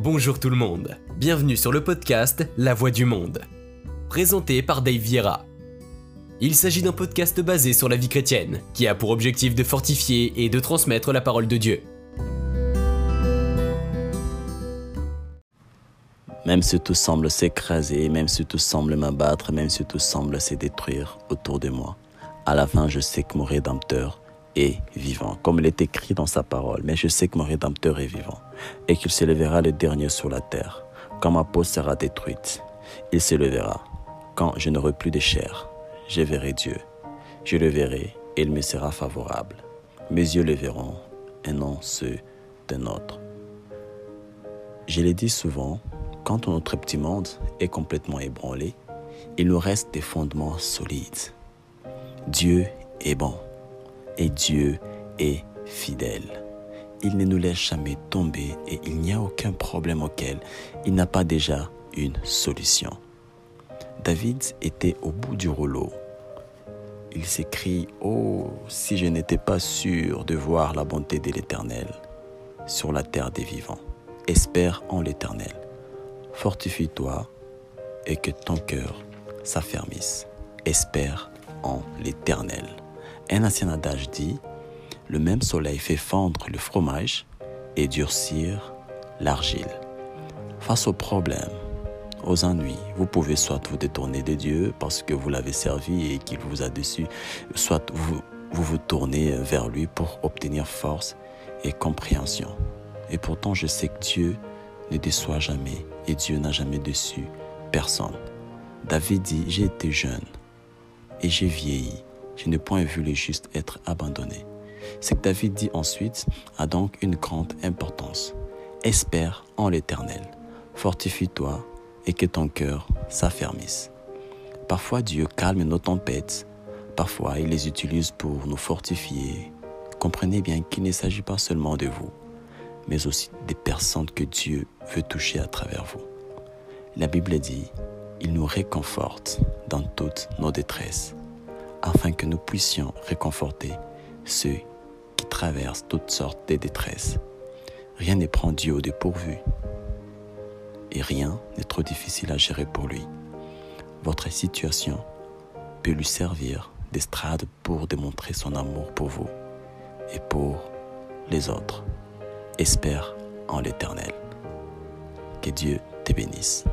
Bonjour tout le monde, bienvenue sur le podcast La Voix du Monde, présenté par Dave Vieira. Il s'agit d'un podcast basé sur la vie chrétienne, qui a pour objectif de fortifier et de transmettre la parole de Dieu. Même si tout semble s'écraser, même si tout semble m'abattre, même si tout semble se détruire autour de moi, à la fin je sais que mon Rédempteur vivant, comme il est écrit dans sa parole. Mais je sais que mon Rédempteur est vivant et qu'il se lèvera le dernier sur la terre. Quand ma peau sera détruite, il se lèvera. Quand je n'aurai plus de chair, je verrai Dieu. Je le verrai et il me sera favorable. Mes yeux le verront et non ceux d'un autre. Je l'ai dit souvent, quand notre petit monde est complètement ébranlé, il nous reste des fondements solides. Dieu est bon et Dieu est fidèle. Il ne nous laisse jamais tomber et il n'y a aucun problème auquel il n'a pas déjà une solution. David était au bout du rouleau. Il s'écrie Oh, si je n'étais pas sûr de voir la bonté de l'Éternel sur la terre des vivants. Espère en l'Éternel. Fortifie-toi et que ton cœur s'affermisse. Espère en l'Éternel. Un ancien adage dit, le même soleil fait fondre le fromage et durcir l'argile. Face aux problèmes, aux ennuis, vous pouvez soit vous détourner de Dieu parce que vous l'avez servi et qu'il vous a déçu, soit vous, vous vous tournez vers lui pour obtenir force et compréhension. Et pourtant, je sais que Dieu ne déçoit jamais et Dieu n'a jamais déçu personne. David dit, j'ai été jeune et j'ai vieilli je n'ai point vu le juste être abandonné. Ce que David dit ensuite a donc une grande importance. Espère en l'Éternel, fortifie-toi et que ton cœur s'affermisse. Parfois Dieu calme nos tempêtes, parfois il les utilise pour nous fortifier. Comprenez bien qu'il ne s'agit pas seulement de vous, mais aussi des personnes que Dieu veut toucher à travers vous. La Bible dit, il nous réconforte dans toutes nos détresses afin que nous puissions réconforter ceux qui traversent toutes sortes de détresses. Rien n'est prend Dieu au dépourvu et rien n'est trop difficile à gérer pour lui. Votre situation peut lui servir d'estrade pour démontrer son amour pour vous et pour les autres. Espère en l'Éternel. Que Dieu te bénisse.